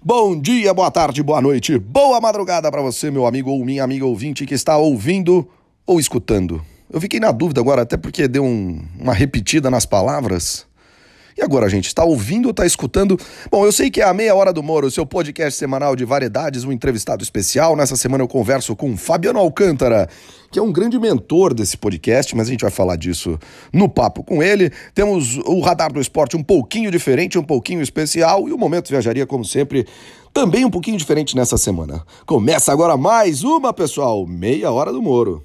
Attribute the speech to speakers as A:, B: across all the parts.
A: Bom dia, boa tarde, boa noite, boa madrugada para você, meu amigo ou minha amiga ouvinte que está ouvindo ou escutando. Eu fiquei na dúvida agora, até porque deu um, uma repetida nas palavras. E agora, gente, está ouvindo ou está escutando? Bom, eu sei que é a Meia Hora do Moro, seu podcast semanal de variedades, um entrevistado especial. Nessa semana eu converso com Fabiano Alcântara, que é um grande mentor desse podcast, mas a gente vai falar disso no papo com ele. Temos o Radar do Esporte um pouquinho diferente, um pouquinho especial, e o Momento Viajaria, como sempre, também um pouquinho diferente nessa semana. Começa agora mais uma, pessoal, Meia Hora do Moro.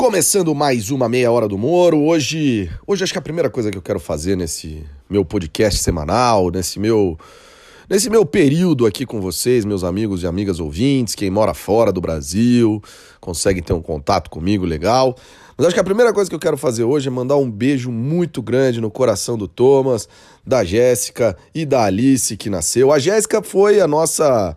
A: Começando mais uma meia hora do Moro. Hoje, hoje acho que a primeira coisa que eu quero fazer nesse meu podcast semanal, nesse meu nesse meu período aqui com vocês, meus amigos e amigas ouvintes, quem mora fora do Brasil, consegue ter um contato comigo legal. Mas acho que a primeira coisa que eu quero fazer hoje é mandar um beijo muito grande no coração do Thomas, da Jéssica e da Alice que nasceu. A Jéssica foi a nossa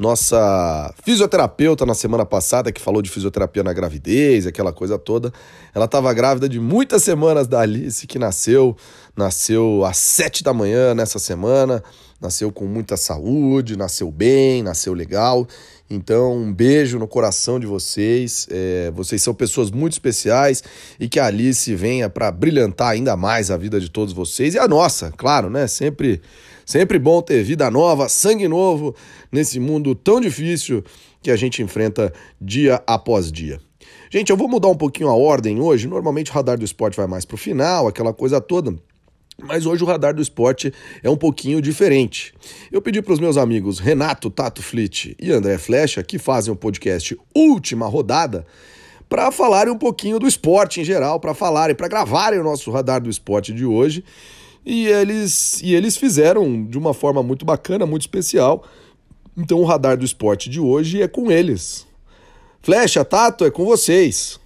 A: nossa fisioterapeuta na semana passada, que falou de fisioterapia na gravidez, aquela coisa toda. Ela estava grávida de muitas semanas da Alice, que nasceu, nasceu às sete da manhã nessa semana, nasceu com muita saúde, nasceu bem, nasceu legal. Então, um beijo no coração de vocês. É, vocês são pessoas muito especiais e que a Alice venha para brilhantar ainda mais a vida de todos vocês e a nossa, claro, né? Sempre Sempre bom ter vida nova, sangue novo nesse mundo tão difícil que a gente enfrenta dia após dia. Gente, eu vou mudar um pouquinho a ordem hoje. Normalmente o radar do esporte vai mais para o final, aquela coisa toda. Mas hoje o radar do esporte é um pouquinho diferente. Eu pedi para os meus amigos Renato Tato Flit e André Flecha, que fazem o podcast Última Rodada, para falarem um pouquinho do esporte em geral, para falarem, para gravarem o nosso radar do esporte de hoje e eles, e eles fizeram de uma forma muito bacana, muito especial. Então o radar do esporte de hoje é com eles. Flecha, Tato, é com vocês.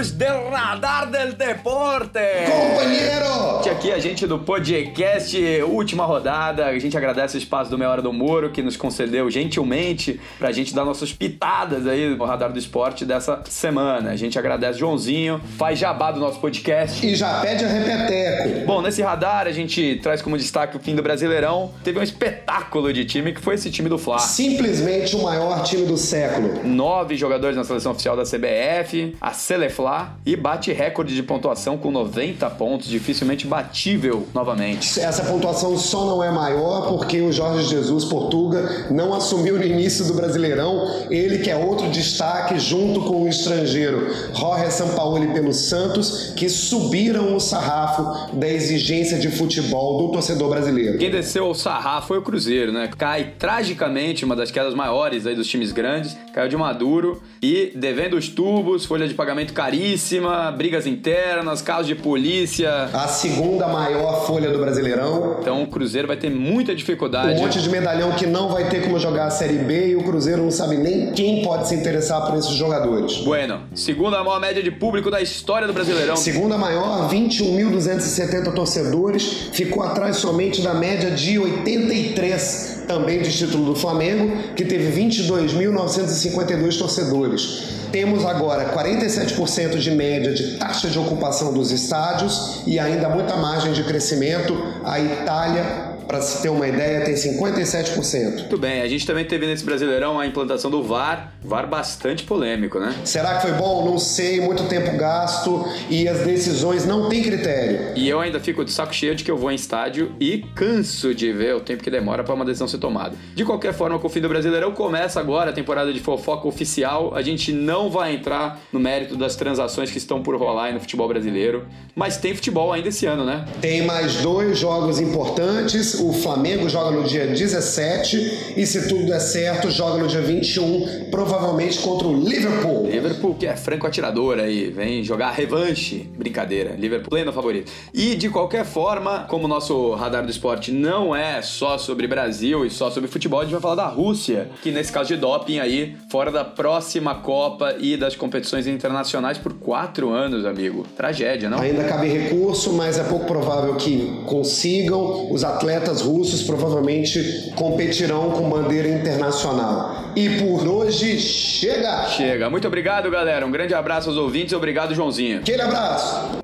B: Amigos do Radar del Deporte.
C: Companheiro!
B: Aqui a gente do podcast Última Rodada. A gente agradece o espaço do Meia Hora do Moro que nos concedeu gentilmente pra gente dar nossas pitadas aí no Radar do Esporte dessa semana. A gente agradece Joãozinho, faz jabá do nosso podcast.
C: E já pede a repeteco.
B: Bom, nesse radar a gente traz como destaque o fim do Brasileirão. Teve um espetáculo de time que foi esse time do Fla.
C: Simplesmente o maior time do século.
B: Nove jogadores na seleção oficial da CBF, a seleção Fla e bate recorde de pontuação com 90 pontos, dificilmente batível novamente.
C: Essa pontuação só não é maior porque o Jorge Jesus Portuga não assumiu no início do Brasileirão, ele que é outro destaque junto com o estrangeiro Jorge Sampaoli pelo Santos, que subiram o sarrafo da exigência de futebol do torcedor brasileiro.
B: Quem desceu o sarrafo foi o Cruzeiro, né? Cai tragicamente, uma das quedas maiores aí dos times grandes, caiu de Maduro e devendo os tubos, folha de pagamento caríssima, brigas internas, casos de polícia.
C: A segunda maior folha do Brasileirão.
B: Então o Cruzeiro vai ter muita dificuldade.
C: Um monte de medalhão que não vai ter como jogar a Série B e o Cruzeiro não sabe nem quem pode se interessar por esses jogadores.
B: Bueno, segunda maior média de público da história do Brasileirão.
C: Segunda maior, 21.270 torcedores, ficou atrás somente da média de 83 também de título do Flamengo, que teve 22.952 torcedores. Temos agora 47% de média de taxa de ocupação dos estádios e ainda muita margem de crescimento. A Itália para se ter uma ideia, tem 57%.
B: Muito bem, a gente também teve nesse Brasileirão a implantação do VAR, VAR bastante polêmico, né?
C: Será que foi bom? Não sei, muito tempo gasto e as decisões não têm critério.
B: E eu ainda fico de saco cheio de que eu vou em estádio e canso de ver o tempo que demora para uma decisão ser tomada. De qualquer forma, com o fim do Brasileirão começa agora a temporada de fofoca oficial. A gente não vai entrar no mérito das transações que estão por rolar aí no futebol brasileiro, mas tem futebol ainda esse ano, né?
C: Tem mais dois jogos importantes o Flamengo joga no dia 17 e, se tudo der certo, joga no dia 21, provavelmente contra o Liverpool.
B: Liverpool, que é franco atirador aí, vem jogar revanche. Brincadeira, Liverpool pleno favorito. E de qualquer forma, como o nosso radar do esporte não é só sobre Brasil e só sobre futebol, a gente vai falar da Rússia, que nesse caso de doping aí, fora da próxima Copa e das competições internacionais por quatro anos, amigo. Tragédia, não?
C: Ainda cabe recurso, mas é pouco provável que consigam. Os atletas atletas russos provavelmente competirão com bandeira internacional. E por hoje chega!
B: Chega. Muito obrigado, galera. Um grande abraço aos ouvintes. Obrigado, Joãozinho.
C: Aquele abraço!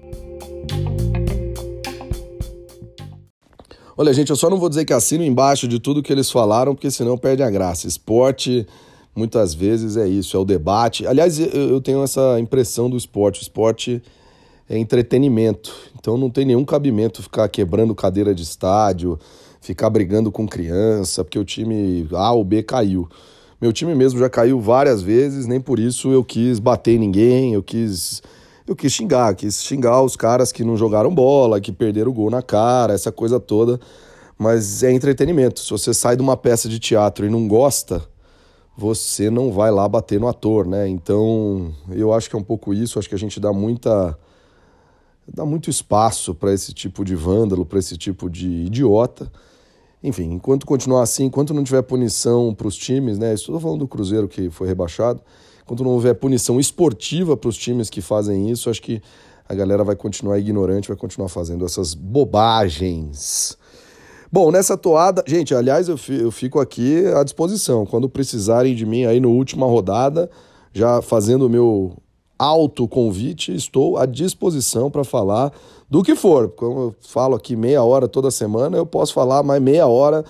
A: Olha, gente, eu só não vou dizer que assino embaixo de tudo que eles falaram, porque senão perde a graça. Esporte, muitas vezes, é isso, é o debate. Aliás, eu tenho essa impressão do esporte. O esporte é entretenimento. Então não tem nenhum cabimento ficar quebrando cadeira de estádio, ficar brigando com criança, porque o time A ou B caiu. Meu time mesmo já caiu várias vezes, nem por isso eu quis bater ninguém, eu quis eu quis xingar, quis xingar os caras que não jogaram bola, que perderam o gol na cara, essa coisa toda. Mas é entretenimento. Se você sai de uma peça de teatro e não gosta, você não vai lá bater no ator, né? Então, eu acho que é um pouco isso, acho que a gente dá muita dá muito espaço para esse tipo de vândalo, para esse tipo de idiota. Enfim, enquanto continuar assim, enquanto não tiver punição para os times, né? Estou falando do Cruzeiro que foi rebaixado. Enquanto não houver punição esportiva para os times que fazem isso, acho que a galera vai continuar ignorante, vai continuar fazendo essas bobagens. Bom, nessa toada, gente, aliás, eu fico aqui à disposição. Quando precisarem de mim aí no última rodada, já fazendo o meu alto convite, estou à disposição para falar do que for. Como eu falo aqui meia hora toda semana, eu posso falar mais meia hora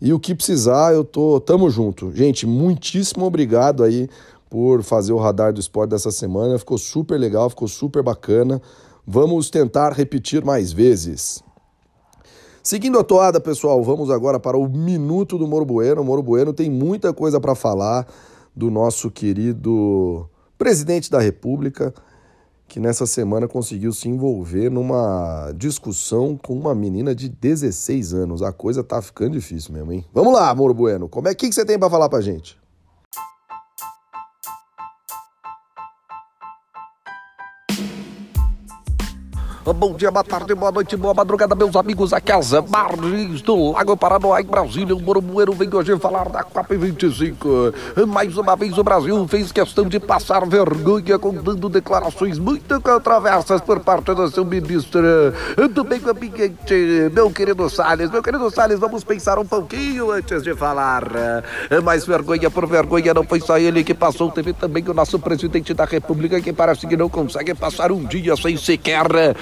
A: e o que precisar, eu tô tamo junto. Gente, muitíssimo obrigado aí por fazer o radar do esporte dessa semana. Ficou super legal, ficou super bacana. Vamos tentar repetir mais vezes. Seguindo a toada, pessoal, vamos agora para o Minuto do Moro Bueno. O Moro Bueno tem muita coisa para falar do nosso querido presidente da República, que nessa semana conseguiu se envolver numa discussão com uma menina de 16 anos. A coisa tá ficando difícil mesmo, hein? Vamos lá, Moro Bueno. Como é que você tem para falar pra gente?
D: Bom dia, boa tarde, boa noite, boa madrugada, meus amigos. Aqui é as margens do Lago Paranoá, em Brasília. O Morobueiro vem hoje falar da COP25. Mais uma vez, o Brasil fez questão de passar vergonha contando declarações muito controversas por parte do seu ministro do meio ambiente, meu querido Salles. Meu querido Salles, vamos pensar um pouquinho antes de falar. Mais vergonha por vergonha, não foi só ele que passou, teve também o nosso presidente da República que parece que não consegue passar um dia sem sequer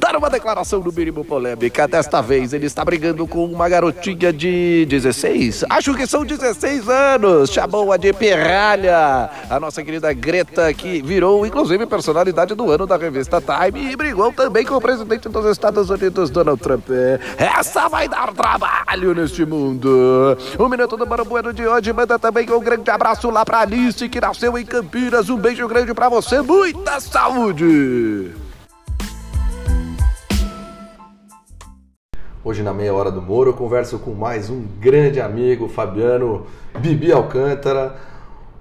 D: dar uma declaração no mínimo polêmica. Desta vez ele está brigando com uma garotinha de 16, acho que são 16 anos, chamou-a de pirralha. A nossa querida Greta, que virou inclusive personalidade do ano da revista Time e brigou também com o presidente dos Estados Unidos, Donald Trump. Essa vai dar trabalho neste mundo. O Minuto do Mano Bueno de hoje manda também um grande abraço lá pra Alice, que nasceu em Campinas. Um beijo grande para você, muita saúde!
A: Hoje na meia hora do Moro eu converso com mais um grande amigo, Fabiano Bibi Alcântara.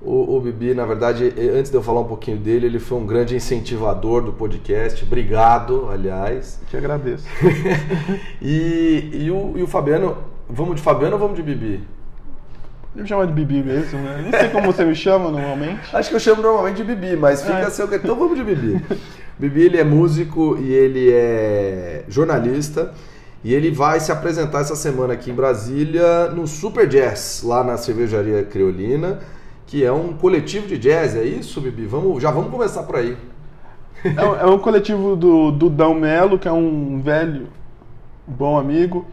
A: O, o, Bibi, na verdade, antes de eu falar um pouquinho dele, ele foi um grande incentivador do podcast. Obrigado, aliás.
E: Te agradeço.
A: e, e, o, e o Fabiano, vamos de Fabiano ou vamos de Bibi?
E: Me chama de Bibi mesmo, né? Nem sei como você me chama normalmente.
A: Acho que eu chamo normalmente de Bibi, mas fica é. seu. Então vamos de Bibi. Bibi, ele é músico e ele é jornalista. E ele vai se apresentar essa semana aqui em Brasília no Super Jazz, lá na Cervejaria Creolina, que é um coletivo de jazz, é isso, Bibi? Vamos, já vamos começar por aí.
E: É, é um coletivo do Dudão Melo, que é um velho, bom amigo.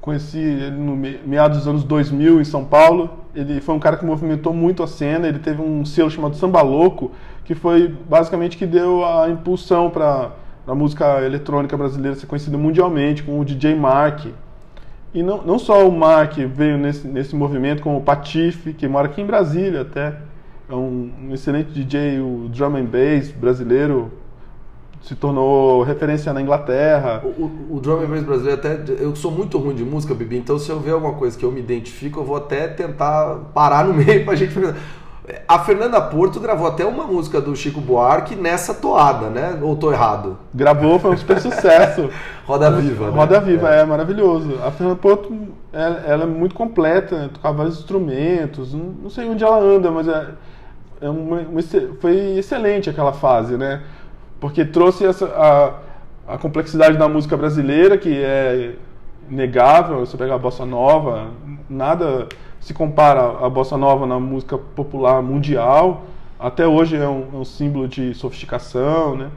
E: Conheci ele no meados dos anos 2000 em São Paulo. Ele foi um cara que movimentou muito a cena. Ele teve um selo chamado Samba Louco, que foi basicamente que deu a impulsão para da música eletrônica brasileira ser conhecida mundialmente, com o DJ Mark. E não, não só o Mark veio nesse, nesse movimento, como o Patife, que mora aqui em Brasília até. É um, um excelente DJ, o drum and bass brasileiro, se tornou referência na Inglaterra.
A: O, o, o drum and bass brasileiro até eu sou muito ruim de música, Bibi, então se eu ver alguma coisa que eu me identifico, eu vou até tentar parar no meio pra gente a Fernanda Porto gravou até uma música do Chico Buarque nessa toada, né? Ou tô errado?
E: Gravou, foi um super sucesso.
A: Roda Viva.
E: Né? Roda Viva, é. é, maravilhoso. A Fernanda Porto, ela, ela, é muito completa, né? tocava vários instrumentos. Não, não, sei onde ela anda, mas é, é uma, uma, foi excelente aquela fase, né? Porque trouxe essa, a, a complexidade da música brasileira, que é negável. Você pega a bossa nova, nada se compara à bossa nova na música popular mundial. Até hoje é um, é um símbolo de sofisticação, né?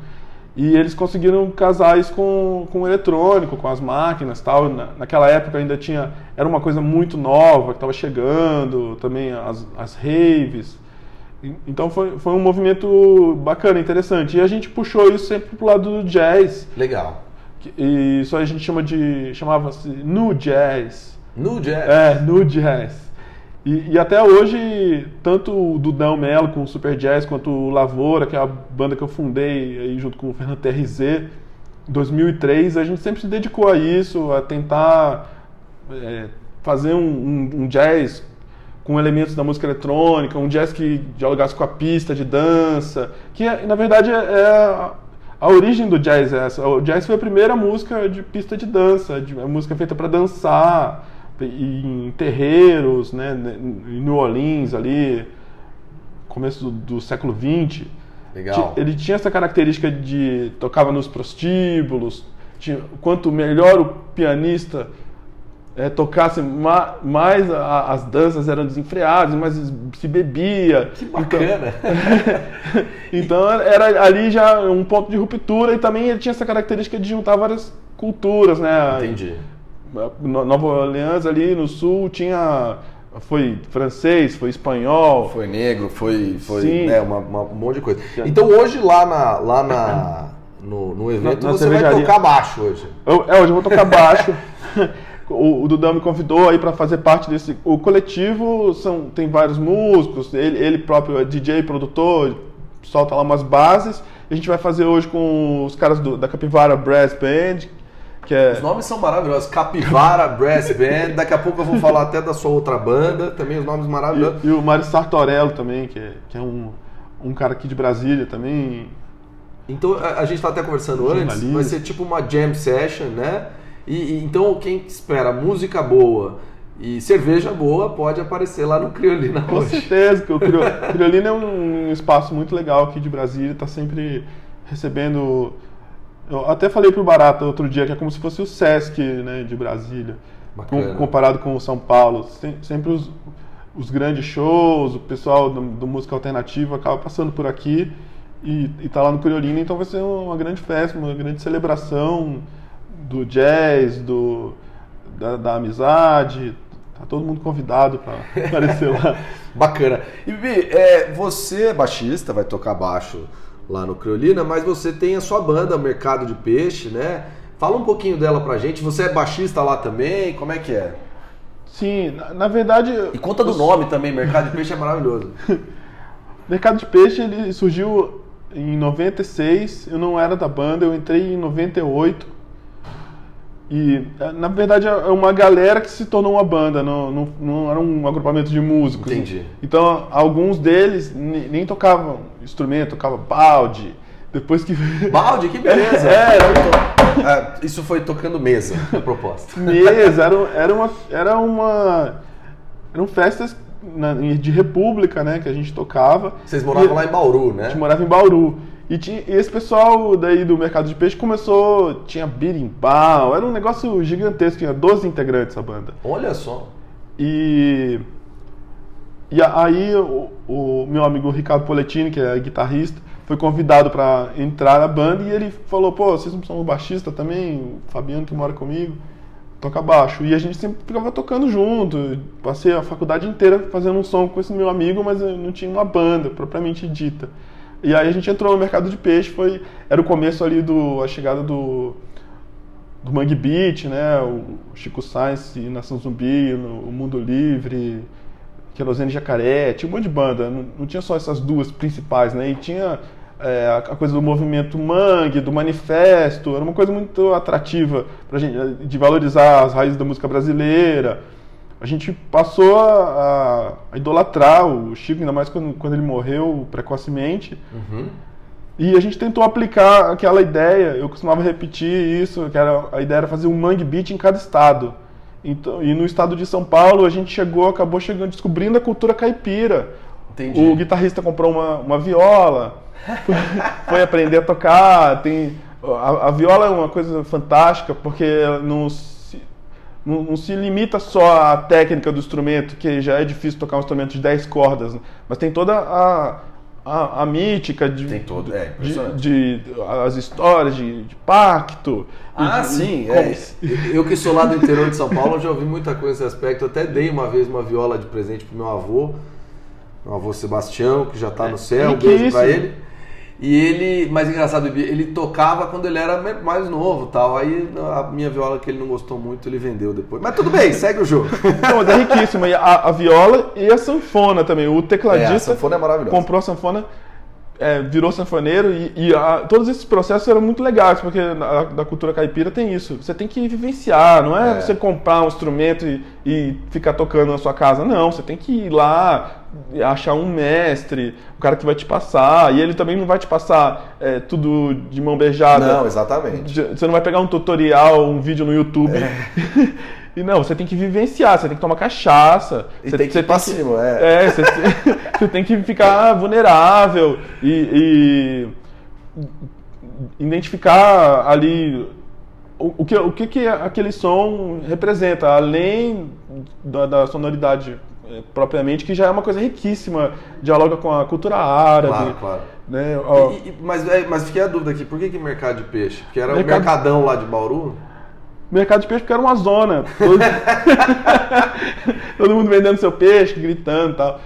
E: E eles conseguiram casar isso com, com o eletrônico, com as máquinas tal. Na, naquela época ainda tinha. Era uma coisa muito nova que estava chegando, também as, as raves. Então foi, foi um movimento bacana, interessante. E a gente puxou isso sempre pro lado do jazz.
A: Legal.
E: E isso a gente chama de. chamava-se nu jazz.
A: No jazz.
E: É, no jazz. E, e até hoje, tanto o Dudão Melo com o Super Jazz, quanto o Lavoura, que é a banda que eu fundei aí junto com o Fernando TRZ, em 2003, a gente sempre se dedicou a isso, a tentar é, fazer um, um- um jazz com elementos da música eletrônica, um jazz que dialogasse com a pista de dança, que é, na verdade é a, a origem do jazz é essa. O jazz foi a primeira música de pista de dança, de, música feita para dançar em terreiros, né, em New Orleans ali, começo do, do século XX.
A: Legal.
E: Ele tinha essa característica de tocava nos prostíbulos. Tinha, quanto melhor o pianista eh, tocasse, ma- mais a- as danças eram desenfreadas, mais se bebia.
A: Que bacana.
E: Então era ali já um ponto de ruptura e também ele tinha essa característica de juntar várias culturas, né?
A: Entendi.
E: No- Nova Orleans ali no sul tinha foi francês, foi espanhol,
A: Foi negro, foi, foi
E: Sim.
A: né, uma, uma- um monte de coisa. Então hoje lá, na, lá na, no, no evento
E: Na- na
A: você vai tocar baixo hoje.
E: Eu, é, hoje eu vou tocar baixo. o, o Dudão me convidou aí para fazer parte desse. O coletivo são, tem vários músicos, ele, ele próprio é DJ, produtor, solta lá umas bases. A gente vai fazer hoje com os caras do- da Capivara Brass Band, que é.
A: Os nomes são maravilhosos. Capivara Brass Band. Daqui a pouco eu vou falar até da sua outra banda. Também os nomes maravilhosos.
E: E, e o Mário Sartorello também, que é, que é um, um cara aqui de Brasília também.
A: Então a, a gente tá até conversando antes. Vai ser tipo uma jam session, né? E, e então quem espera música boa e cerveja boa pode aparecer lá no Criolina
E: Com
A: hoje.
E: certeza, que o Crio- Criolina é um espaço muito legal aqui de Brasília, está sempre recebendo. Eu até falei pro Barata outro dia que é como se fosse o Sesc né, de Brasília, com- comparado com o São Paulo. Sem- sempre os, os grandes shows, o pessoal do, do música alternativa acaba passando por aqui e, e tá lá no Criolina, então vai ser uma grande festa, uma grande celebração do jazz, do, da, da amizade. Tá todo mundo convidado para aparecer lá.
A: Bacana. E Bibi, é, você é baixista, vai tocar baixo lá no Criolina, mas você tem a sua banda, Mercado de Peixe, né? Fala um pouquinho dela pra gente. Você é baixista lá também? Como é que é?
E: Sim, na, na verdade.
A: E conta do
E: os-
A: nome também, Mercado de Peixe é maravilhoso.
E: Mercado de Peixe ele surgiu em 96. Eu não era da banda, eu entrei em 98. E eh, na verdade é uma galera que se tornou uma banda, não, não, não era um agrupamento de músicos.
A: Entendi.
E: Então alguns deles ne- nem tocavam instrumento, tocavam balde. Depois que.
A: Balde, que beleza!
E: É, era
A: Ah, isso foi tocando mesa, a proposta.
E: mesa, era, era uma. Era uma. Eram festas de república, né? Que a gente tocava.
A: Vocês moravam
E: E-
A: lá em Bauru,
E: A gente
A: né?
E: morava em Bauru. E, tinha- e esse pessoal daí do mercado de peixe começou. Tinha birimbau, era um negócio gigantesco, tinha 12 integrantes a banda.
A: Olha só.
E: E. E aí o, o meu amigo Ricardo Poletini, que é guitarrista, foi convidado para entrar na banda e ele falou: pô, vocês não são o baixista também? O Fabiano que mora comigo toca baixo. E a gente sempre ficava tocando junto. Passei a faculdade inteira fazendo um som com esse meu amigo, mas eu não tinha uma banda propriamente dita. E aí a gente entrou no mercado de peixe, foi era o começo ali do a chegada do do Mangue Beat, né? O Chico Sainz Nação Zumbi, o Mundo Livre, Querosene Jacaré, tinha um monte de banda, não, não tinha só essas duas principais, né? E tinha é, a coisa do movimento Mangue, do manifesto, era uma coisa muito atrativa pra gente, de valorizar as raízes da música brasileira. A gente passou a, a idolatrar o Chico, ainda mais quando, quando ele morreu precocemente. E a gente tentou aplicar aquela ideia, eu costumava repetir isso, que era, a ideia era fazer um mangue beat em cada estado. Então, e no estado de São Paulo a gente chegou, acabou chegando, descobrindo a cultura caipira.
A: Entendi.
E: O guitarrista comprou uma, uma viola, foi, foi aprender a tocar. Tem, a, a viola é uma coisa fantástica porque ela não se- não, se limita só à técnica do instrumento, que já é difícil tocar um instrumento de 10 cordas, né? mas tem toda a, a, a mítica de,
A: Tem todo, é,
E: de,
A: impressionante.
E: de- as histórias de, de pacto.
A: Ah,
E: de-
A: sim.
E: como
A: É. Eu que sou lá do interior de São Paulo, já ouvi muita coisa nesse aspecto. Eu até dei uma vez uma viola de presente pro meu avô, meu avô Sebastião, que já tá no céu, um beijo pra
E: riquíssimo.
A: ele. E ele, mas engraçado, ele tocava quando ele era mais novo tal. Aí a minha viola que ele não gostou muito, ele vendeu depois. Mas tudo bem, segue o jogo.
E: Não, mas é riquíssimo. E a, a viola e a sanfona também. O
A: É, a
E: tecladista
A: sanfona é maravilhosa.
E: comprou a sanfona, é, virou sanfoneiro e, e a- todos esses processos eram muito legais, porque na, da cultura caipira tem isso. Você tem que vivenciar, não é,
A: É.
E: você comprar um instrumento e, e ficar tocando na sua casa. Não, você tem que ir lá, achar um mestre, um cara que vai te passar. E ele também não vai te passar é, tudo de mão beijada.
A: Não, exatamente.
E: Você não vai pegar um tutorial, um vídeo no YouTube. E não, você tem que vivenciar, você tem que tomar cachaça.
A: E
E: você,
A: tem que
E: você
A: ir pra cima, é.
E: É, você, você tem que ficar vulnerável e, e identificar ali o, o que, o que, que aquele som representa, além da, da sonoridade eh, propriamente, que já é uma coisa riquíssima, dialoga com a cultura árabe.
A: Claro, claro.
E: Né?
A: E- e- mas, é, mas fiquei a dúvida aqui, por que, que mercado de peixe? Porque era
E: Mercado-
A: o mercadão lá de Bauru?
E: Mercado de peixe porque era uma zona. Todo, Todo mundo vendendo seu peixe, gritando e tal.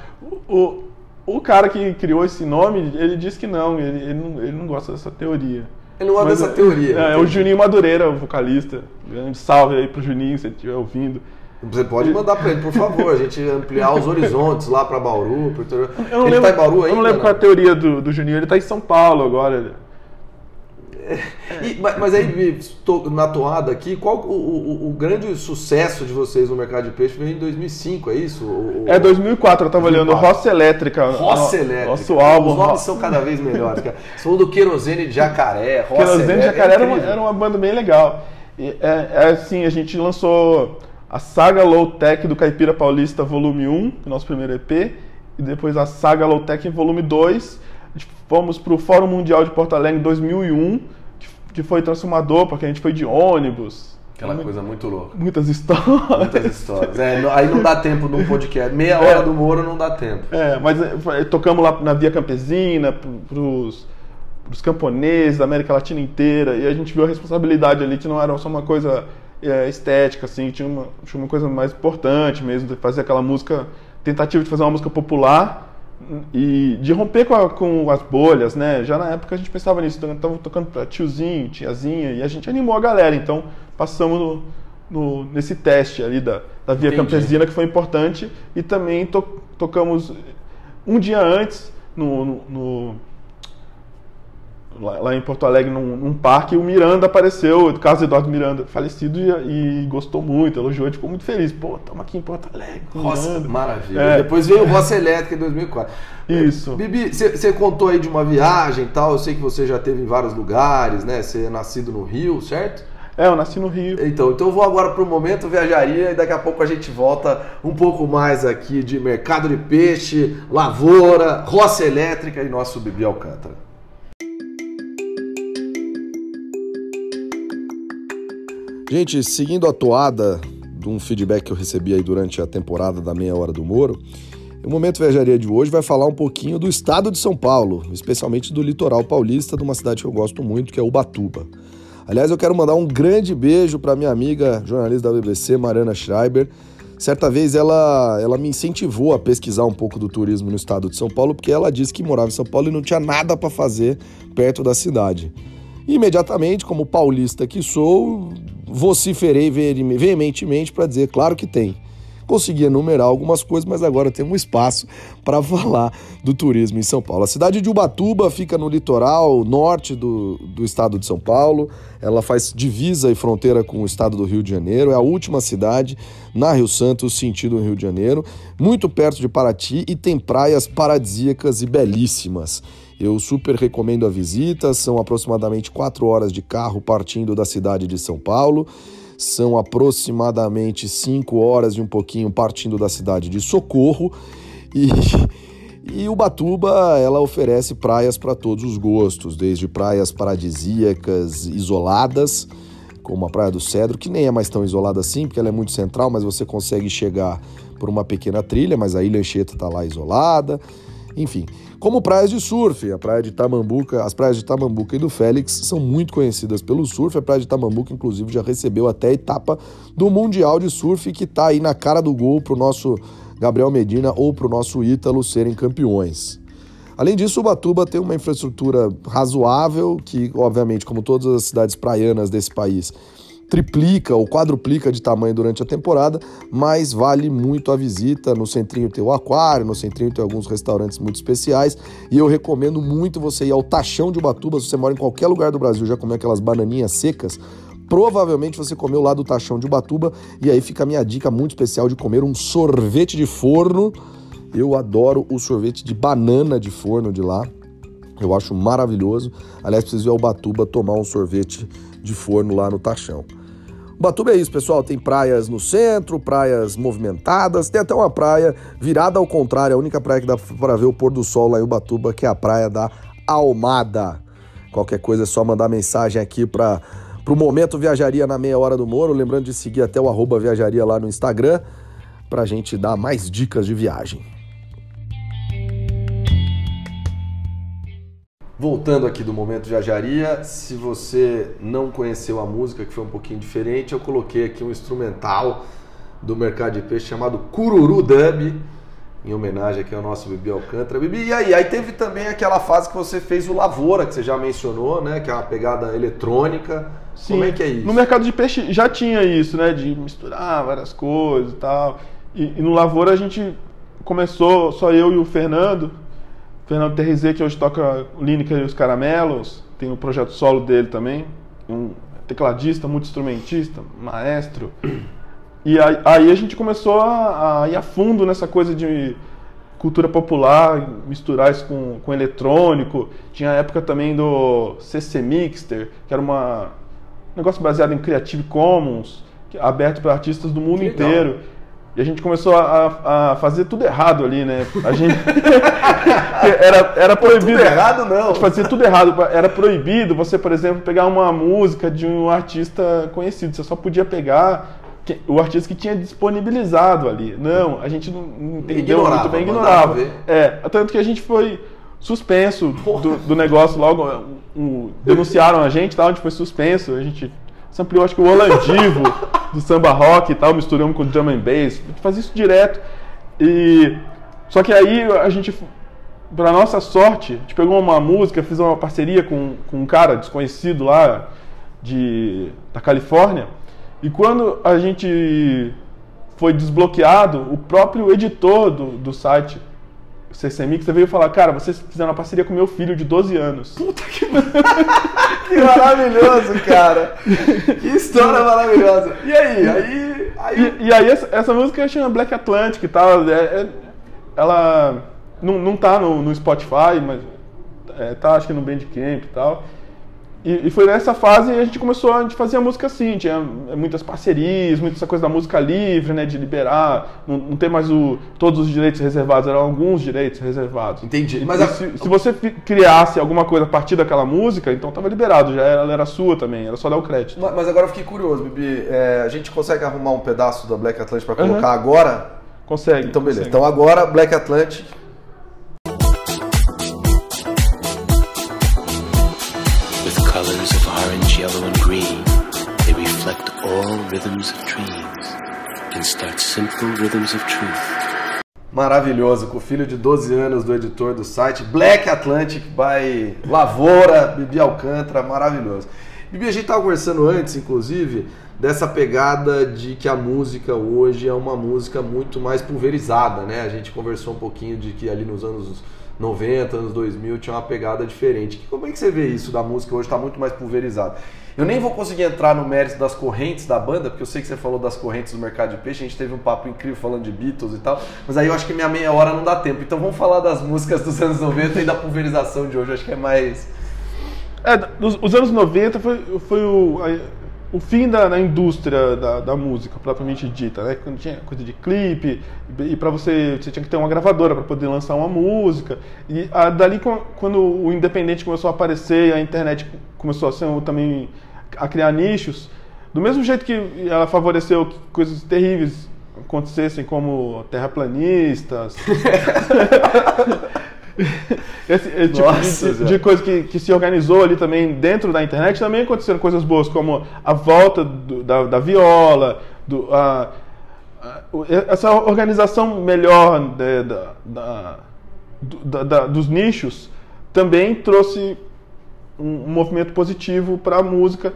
E: O, o, cara que criou esse nome, ele disse que não, ele, ele não, ele não gosta dessa teoria.
A: Ele não gosta dessa
E: é-
A: teoria.
E: É, é o Juninho Madureira, o vocalista. Grande salve aí pro Juninho, se ele estiver ouvindo.
A: Você pode mandar pra ele, por favor, a gente ampliar os horizontes lá pra Bauru. Pro.
E: Eu não
A: ele
E: lembro,
A: tá em Bauru ainda?
E: Eu não lembro qual é a teoria do, do Juninho, ele tá em São Paulo agora.
A: E- mas, aí, na toada aqui, qual o, o- o grande sucesso de vocês no mercado de peixe veio em 2005, é isso? O- o-
E: É 2004, eu tava olhando
A: 2004.
E: Roça Elétrica.
A: Roça Elétrica.
E: Nosso álbum.
A: Os nomes são cada vez melhores, cara. Falou do Querosene de Jacaré, Roça
E: Querosene
A: Elétrica.
E: Jacaré era, uma, era uma banda bem legal. E, é, é assim, a gente lançou a saga Low Tech do Caipira Paulista Volume 1, nosso primeiro EP, e depois a saga Low Tech Volume 2. Fomos para o Fórum Mundial de Porto Alegre em 2001, que, que foi transformador, porque a gente foi de ônibus.
A: Aquela coisa muito louca.
E: Muitas histórias.
A: Muitas histórias. É, aí não dá tempo num podcast. Meia hora do Moro não dá tempo.
E: É, mas é, foi- tocamos lá na Via Campesina, pro- pros, pros camponeses da América Latina inteira, e a gente viu a responsabilidade ali, que não era só uma coisa é, estética, assim, tinha uma, tinha uma coisa mais importante mesmo, de fazer aquela música, tentativa de fazer uma música popular e de romper com, a- com as bolhas, né? Já na época a gente pensava nisso, então, tava tocando pra tiozinho, tiazinha, e a gente animou a galera, então passamos no, no- nesse teste ali da, da Via
A: Entendi.
E: Campesina, que foi importante, e também to- tocamos um dia antes no, no- no- lá, lá em Porto Alegre num, num parque o Miranda apareceu, o Carlos Eduardo Miranda falecido e, e gostou muito, elogiou, ficou muito feliz. Pô, estamos aqui em Porto Alegre.
A: Roça,
E: Miranda.
A: maravilha.
E: É.
A: Depois veio o Roça Elétrica em 2004.
E: Isso.
A: Bibi, você contou aí de uma viagem e tal. Eu sei que você já teve em vários lugares, né? Você é nascido no Rio, certo?
E: É, eu nasci no Rio.
A: Então, então eu vou agora para o momento viajaria e daqui a pouco a gente volta um pouco mais aqui de mercado de peixe, lavoura, roça elétrica e nosso Bibi Alcântara. Gente, seguindo a toada de um feedback que eu recebi aí durante a temporada da Meia Hora do Moro, o Momento Viajaria de hoje vai falar um pouquinho do estado de São Paulo, especialmente do litoral paulista, de uma cidade que eu gosto muito, que é Ubatuba. Aliás, eu quero mandar um grande beijo para minha amiga jornalista da BBC, Mariana Schreiber. Certa vez ela, ela me incentivou a pesquisar um pouco do turismo no estado de São Paulo, porque ela disse que morava em São Paulo e não tinha nada para fazer perto da cidade. Imediatamente, como paulista que sou, vociferei veeme- veementemente para dizer, claro que tem. Consegui enumerar algumas coisas, mas agora tem um espaço para falar do turismo em São Paulo. A cidade de Ubatuba fica no litoral norte do, do estado de São Paulo. Ela faz divisa e fronteira com o estado do Rio de Janeiro. É a última cidade na Rio Santos, sentido Rio de Janeiro, muito perto de Paraty e tem praias paradisíacas e belíssimas. Eu super recomendo a visita. São aproximadamente quatro horas de carro partindo da cidade de São Paulo. São aproximadamente cinco horas e um pouquinho partindo da cidade de Socorro. E, e Ubatuba, ela oferece praias para todos os gostos, desde praias paradisíacas isoladas, como a Praia do Cedro, que nem é mais tão isolada assim, porque ela é muito central, mas você consegue chegar por uma pequena trilha, mas a Ilha Anchieta está lá isolada. Enfim, como praias de surf, a praia de Tamambuca, as praias de Tamambuca e do Félix são muito conhecidas pelo surf. A praia de Tamambuca, inclusive, já recebeu até a etapa do Mundial de Surf, que está aí na cara do gol para o nosso Gabriel Medina ou para o nosso Ítalo serem campeões. Além disso, Ubatuba tem uma infraestrutura razoável, que, obviamente, como todas as cidades praianas desse país, triplica ou quadruplica de tamanho durante a temporada, mas vale muito a visita. No centrinho tem o aquário, no centrinho tem alguns restaurantes muito especiais e eu recomendo muito você ir ao Tachão de Ubatuba. Se você mora em qualquer lugar do Brasil, já comeu aquelas bananinhas secas, provavelmente você comeu lá do Tachão de Ubatuba e aí fica a minha dica muito especial de comer um sorvete de forno. Eu adoro o sorvete de banana de forno de lá. Eu acho maravilhoso. Aliás, preciso ir ao Batuba tomar um sorvete de forno lá no Tachão. Batuba é isso, pessoal. Tem praias no centro, praias movimentadas, tem até uma praia virada ao contrário, a única praia que dá para ver o pôr do sol lá em Ubatuba, que é a praia da Almada. Qualquer coisa é só mandar mensagem aqui para o Momento Viajaria na Meia Hora do Moro. Lembrando de seguir até o arroba Viajaria lá no Instagram, para gente dar mais dicas de viagem. Voltando aqui do momento viajaria, se você não conheceu a música, que foi um pouquinho diferente, eu coloquei aqui um instrumental do mercado de peixe chamado Cururu Dub, em homenagem aqui ao nosso Bibi Alcântara. Bibi, e aí? Aí teve também aquela fase que você fez o Lavoura, que você já mencionou, né? Que é uma pegada eletrônica.
E: Sim.
A: Como é que é isso?
E: No mercado de peixe já tinha isso, né? De misturar várias coisas e tal. E, e no Lavoura a gente começou, só eu e o Fernando, Fernando TRZ, que hoje toca Lineker e os Caramelos, tem o projeto solo dele também, um tecladista, muito instrumentista, maestro. E aí, aí a gente começou a, a, ir a fundo nessa coisa de cultura popular, misturar isso com, com eletrônico. Tinha a época também do CC Mixter, que era uma, um negócio baseado em Creative Commons, aberto para artistas do mundo inteiro. E a gente começou a, a, fazer tudo errado ali, né? A gente era, era proibido.
A: Tudo errado não.
E: Fazia tudo errado. Era proibido você, por exemplo, pegar uma música de um artista conhecido. Você só podia pegar o artista que tinha disponibilizado ali. Não, a gente não entendeu ignorava, muito bem, ignorava. É, tanto que a gente foi suspenso do, do negócio logo. Um, denunciaram a gente, tal, a gente foi suspenso. A gente ampliou, acho que o Holandivo do samba rock e tal, misturamos com drum and bass. A gente faz isso direto. E só que aí a gente, para nossa sorte, a gente pegou uma música, fez uma parceria com, com um cara desconhecido lá de, da Califórnia. E quando a gente foi desbloqueado, o próprio editor do, do site CCMix, você veio falar, cara, vocês fizeram uma parceria com meu filho de 12 anos.
A: Puta que, que maravilhoso, cara. Que história maravilhosa. E aí? aí,
E: aí... E, e aí essa, essa, música chama Black Atlantic e tal. É, é, ela não, não tá no, no Spotify, mas é, tá acho que no Bandcamp e tal. E, e, foi nessa fase que a gente começou a gente fazia música assim, tinha muitas parcerias, muita essa coisa da música livre, né, de liberar, não, não ter mais o, todos os direitos reservados, eram alguns direitos reservados.
A: Entendi.
E: Mas a... se, se, você criasse alguma coisa a partir daquela música, então estava liberado, já era, ela era sua também, era só dar o crédito.
A: Mas, mas agora eu fiquei curioso, Bibi, é, a gente consegue arrumar um pedaço da Black Atlantic para colocar uhum. agora?
E: Consegue.
A: Então beleza.
E: Consegue.
A: Então agora Black Atlantic
F: all rhythms of dreams and start simple rhythms of truth.
A: Maravilhoso, com o filho de 12 anos do editor do site Black Atlantic by Lavoura, Bibi Alcântara, maravilhoso. Bibi, a gente estava conversando antes, inclusive, dessa pegada de que a música hoje é uma música muito mais pulverizada, né? A gente conversou um pouquinho de que ali nos anos 90, anos 2000 tinha uma pegada diferente. Como é que você vê isso da música hoje está muito mais pulverizado? Eu nem vou conseguir entrar no mérito das correntes da banda, porque eu sei que você falou das correntes do mercado de peixe, a gente teve um papo incrível falando de Beatles e tal, mas aí eu acho que minha meia hora não dá tempo. Então vamos falar das músicas dos anos 90 e da pulverização de hoje, acho que é mais.
E: É, os anos 90 foi, foi o, o fim da, da indústria da, da, música propriamente dita, né? Quando tinha coisa de clipe e, para você você tinha que ter uma gravadora para poder lançar uma música e a, dali quando o independente começou a aparecer, a internet começou a ser também a criar nichos, Do mesmo jeito que ela favoreceu que coisas terríveis acontecessem, como terraplanistas. Esse, esse tipo
G: Nossa,
E: de, de coisa que, que se organizou ali também dentro da internet, também aconteceram coisas boas, como a volta do- da, da viola, do, a, a- essa organização melhor de- da- da- do- da- da- dos nichos também trouxe um, um movimento positivo para a música,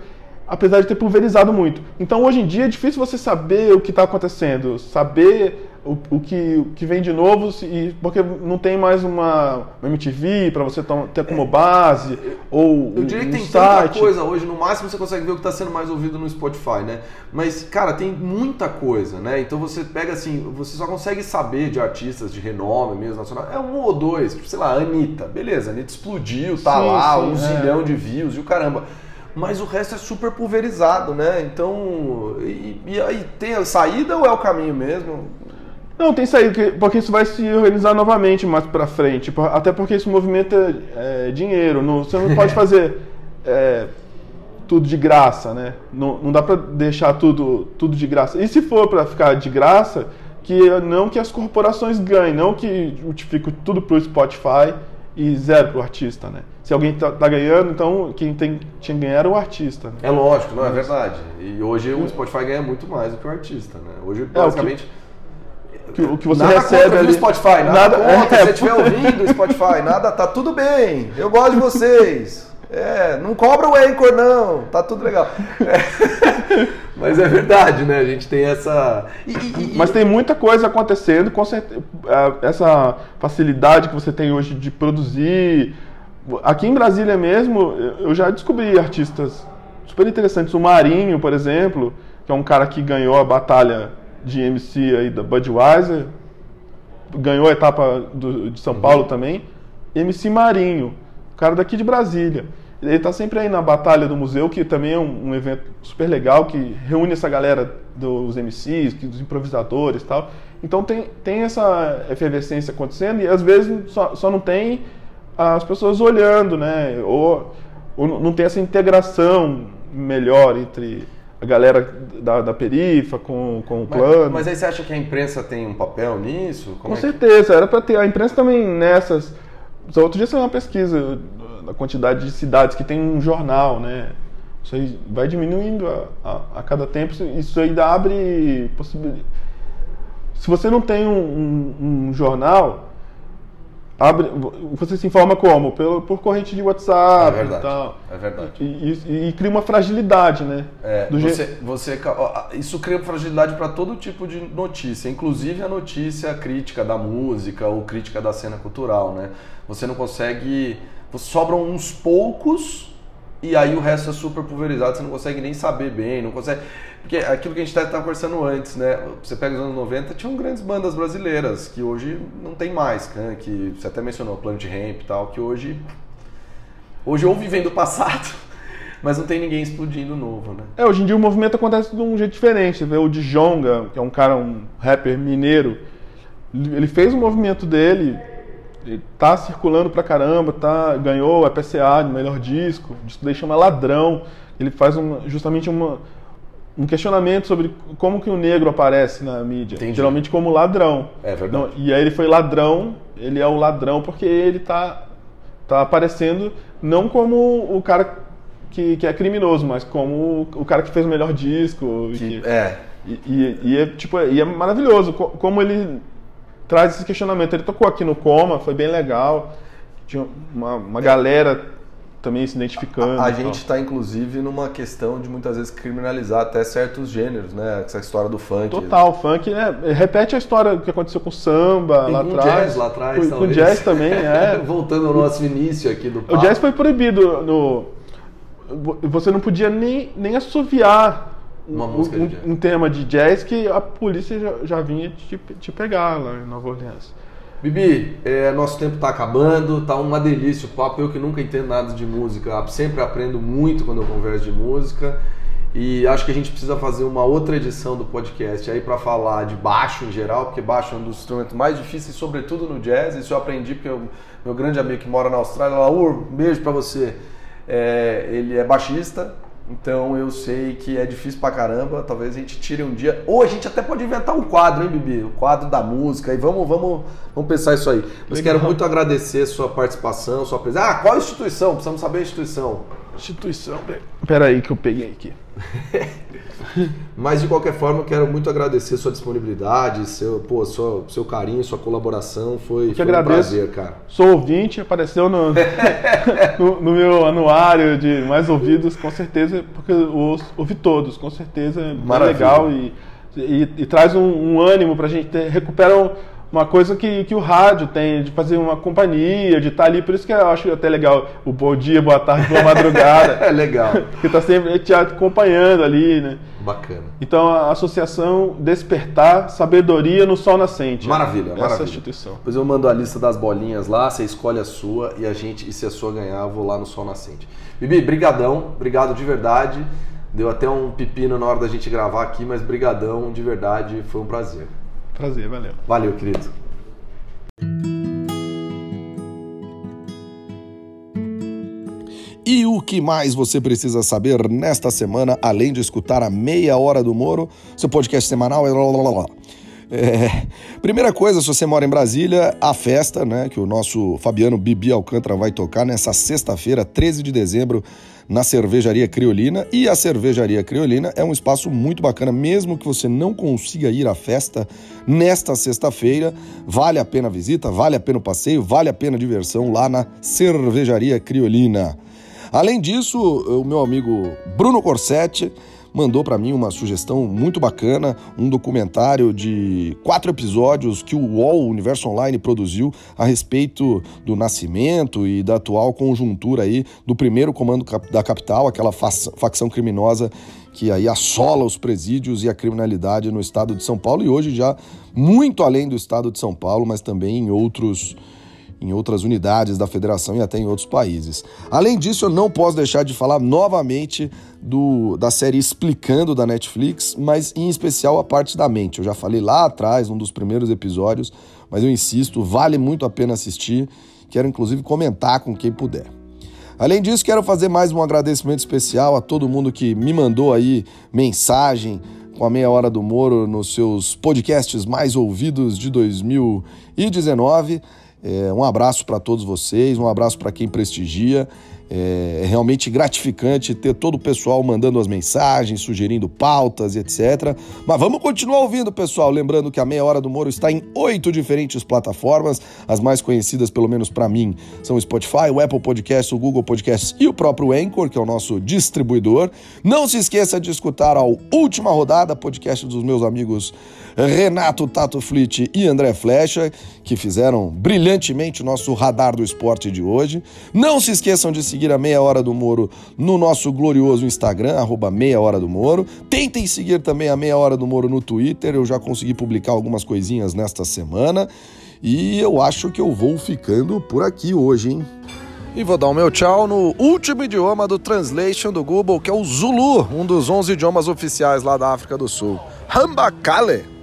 E: apesar de ter pulverizado muito. Então, hoje em dia, é difícil você saber o que está acontecendo, saber o, o que, o que vem de novo, se- e, porque não tem mais uma, uma MTV para você ter como base, ou
G: Eu diria que
E: um
G: tem
E: site.
G: tanta coisa hoje, no máximo você consegue ver o que está sendo mais ouvido no Spotify, né? Mas, cara, tem muita coisa, né? Então você pega assim, você só consegue saber de artistas de renome mesmo, nacional. É um ou dois, tipo, sei lá, Anitta. Beleza, Anitta explodiu, tá
E: Sim,
G: lá,
E: sim,
G: um
E: é.
G: zilhão de views e o caramba. Mas o resto é super pulverizado, né? Então. E, e aí tem a saída ou é o caminho mesmo?
E: Não, tem saído, que- porque isso vai se organizar novamente mais pra frente. Até porque isso movimenta é, dinheiro. não- você não pode fazer é, tudo de graça, né? Não, não dá pra deixar tudo, tudo de graça. E se for pra ficar de graça, que não que as corporações ganhem, não que fique tudo pro Spotify e zero pro artista, né? Se alguém tá, tá ganhando, então quem tem, tinha que ganhar era o artista. Né?
G: É lógico, não é verdade. E hoje o Spotify ganha muito mais do que o artista, né? Hoje,
E: É, o que- o que você
G: nada
E: recebe
G: contra,
E: ali.
G: Spotify, nada,
E: Nada-
G: contra.
E: é,
G: se você estiver ouvindo o Spotify, nada, tá tudo bem. Eu gosto de vocês. É, não cobra o Anchor, não. Tá tudo legal. É. Mas é verdade, né? A gente tem essa. E, e- e-
E: Mas tem muita coisa acontecendo, com certeza. Essa facilidade que você tem hoje de produzir. Aqui em Brasília mesmo, eu já descobri artistas super interessantes. O Marinho, por exemplo, que é um cara que ganhou a batalha de MC aí da Budweiser, ganhou a etapa do- de São Paulo também. MC Marinho, cara daqui de Brasília. Ele está sempre aí na Batalha do Museu, que também é um, um evento super legal, que reúne essa galera dos MCs, que- dos improvisadores e tal. Então tem, tem essa efervescência acontecendo e às vezes só, só não tem as pessoas olhando, né? Ou, ou não tem essa integração melhor entre a galera da, da perifa com, com o plano.
G: mas, mas aí você acha que a imprensa tem um papel nisso? Como
E: Com
G: é que-
E: certeza, era para ter. A imprensa também nessas. Só outro dia saiu uma pesquisa da quantidade de cidades que tem um jornal, né? Isso aí vai diminuindo a, a, a cada tempo. isso- aí abre possibilidade. Se você não tem um, um- um jornal, abre, você se informa como? Pelo, por corrente de
G: É
E: WhatsApp e
G: verdade.
E: tal.
G: É verdade.
E: E, e- e cria uma fragilidade, né?
G: É,
E: Do
G: você,
E: jeito-
G: você, isso cria fragilidade para todo tipo de notícia, inclusive a notícia crítica da música ou crítica da cena cultural, né? Você não consegue, sobram uns poucos e aí o resto é super pulverizado, você não consegue nem saber bem, não consegue, porque aquilo que a gente estava conversando antes, né? Você pega os anos 90, tinham grandes bandas brasileiras que hoje não tem mais, né? que você até mencionou, Planet Ramp e tal, que hoje hoje ou vivem do passado, mas não tem ninguém explodindo novo, né?
E: É, hoje em dia o movimento acontece de um jeito diferente. Você vê o Djonga, que é um cara, um rapper mineiro, ele fez o movimento dele, ele tá circulando pra caramba, tá, ganhou a PCA de melhor disco, o disco dele chama Ladrão. Ele faz uma- justamente uma, um questionamento sobre como que o negro aparece na mídia.
G: Entendi.
E: Geralmente como ladrão.
G: É verdade.
E: Não, e aí ele foi ladrão, ele é o ladrão porque ele tá, tá aparecendo não como o cara que, que é criminoso, mas como o, cara que fez o melhor disco.
G: Que-
E: que-
G: é,
E: e, e- e é, tipo, e é maravilhoso co- como ele traz esse questionamento. Ele tocou aqui no Coma, foi bem legal. Tinha uma, uma galera também se identificando.
G: A
E: e tal.
G: gente está inclusive numa questão de muitas vezes criminalizar até certos gêneros, né? Essa história do funk.
E: Total, funk é, repete a história que aconteceu com o samba
G: E
E: lá
G: com
E: atrás.
G: jazz lá atrás,
E: Com, com
G: talvez.
E: jazz também, é.
G: Voltando ao nosso início aqui do
E: O
G: papo.
E: jazz foi proibido no. Você não podia nem, nem assoviar
G: Uma
E: um,
G: música de jazz.
E: um tema de jazz que a polícia já, já vinha te, te pegar lá em Nova Orleans.
G: Bibi, é, nosso tempo tá acabando, tá uma delícia o papo. Eu que nunca entendo nada de música, sempre aprendo muito quando eu converso de música. E acho que a gente precisa fazer uma outra edição do podcast aí para falar de baixo em geral, porque baixo é um dos instrumentos mais difíceis, sobretudo no jazz. Isso eu aprendi porque o meu grande amigo que mora na Austrália, Laur, um beijo para você. É, ele é baixista
A: Então eu sei que é difícil pra caramba. Talvez a gente tire um dia. Ou a gente até pode inventar um quadro, hein, Bibi? O quadro da música. E vamos, vamos, vamos pensar isso aí. Mas
E: Legal.
A: quero muito agradecer sua participação, sua presença. Ah, qual instituição? Precisamos saber a instituição.
E: Instituição. Pera aí que eu peguei aqui.
A: Mas de qualquer forma, eu quero muito agradecer sua disponibilidade, seu, pô, seu, seu carinho, sua colaboração. Foi, foi um prazer, cara.
E: Sou ouvinte, apareceu no, no, no meu anuário de mais ouvidos, com certeza, porque eu ouvi todos, com certeza é
A: Maravilha.
E: legal e, e, e traz um, um ânimo pra gente ter, recupera um- uma coisa que, que o rádio tem, de fazer uma companhia, de estar ali, por isso que eu acho até legal o bom dia, boa tarde, boa madrugada,
A: É legal.
E: que tá sempre te acompanhando ali, né?
A: Bacana.
E: Então a associação Despertar Sabedoria no Sol Nascente.
A: Maravilha,
E: Essa
A: maravilha.
E: instituição.
A: Depois eu mando a lista das bolinhas lá, você escolhe a sua e a gente, e se a sua ganhar, eu vou lá no Sol Nascente. Bibi, brigadão, obrigado de verdade. Deu até um pepino na hora da gente gravar aqui, mas brigadão de verdade, foi um prazer.
E: Prazer, valeu.
A: Valeu, querido. E o que mais você precisa saber nesta semana, além de escutar a meia hora do Moro, seu podcast semanal é. É, primeira coisa, se você mora em Brasília, a festa, né, que o nosso Fabiano Bibi Alcântara vai tocar nessa sexta-feira, 13 de dezembro, na Cervejaria Criolina. E a Cervejaria Criolina é um espaço muito bacana, mesmo que você não consiga ir à festa nesta sexta-feira, vale a pena a visita, vale a pena o passeio, vale a pena a diversão lá na Cervejaria Criolina. Além disso, o meu amigo Bruno Corsetti mandou para mim uma sugestão muito bacana, um documentário de quatro episódios que o UOL Universo Online produziu a respeito do nascimento e da atual conjuntura aí do primeiro comando da capital, aquela fac- facção criminosa que aí assola os presídios e a criminalidade no estado de São Paulo e hoje já muito além do estado de São Paulo, mas também em outros em outras unidades da federação e até em outros países. Além disso, eu não posso deixar de falar novamente do, da série Explicando da Netflix, mas em especial a parte da mente. Eu já falei lá atrás, num dos primeiros episódios, mas eu insisto, vale muito a pena assistir. Quero inclusive comentar com quem puder. Além disso, quero fazer mais um agradecimento especial a todo mundo que me mandou aí mensagem com a meia hora do Moro nos seus podcasts mais ouvidos de 2019. É, um abraço para todos vocês, um abraço para quem prestigia. É, é realmente gratificante ter todo o pessoal mandando as mensagens, sugerindo pautas e etc. Mas vamos continuar ouvindo, pessoal. Lembrando que a Meia Hora do Moro está em oito diferentes plataformas. As mais conhecidas, pelo menos para mim, são o Spotify, o Apple Podcasts, o Google Podcasts e o próprio Anchor, que é o nosso distribuidor. Não se esqueça de escutar a última rodada, podcast dos meus amigos Renato Tato Flit e André Flecha, que fizeram brilhantemente o nosso radar do esporte de hoje. Não se esqueçam de seguir a Meia Hora do Moro no nosso glorioso Instagram, arroba Meia Hora do Moro. Tentem seguir também a Meia Hora do Moro no Twitter, eu já consegui publicar algumas coisinhas nesta semana. E eu acho que eu vou ficando por aqui hoje, hein? E vou dar o meu tchau no último idioma do translation do Google, que é o Zulu, um dos 11 idiomas oficiais lá da África do Sul. Hambakale!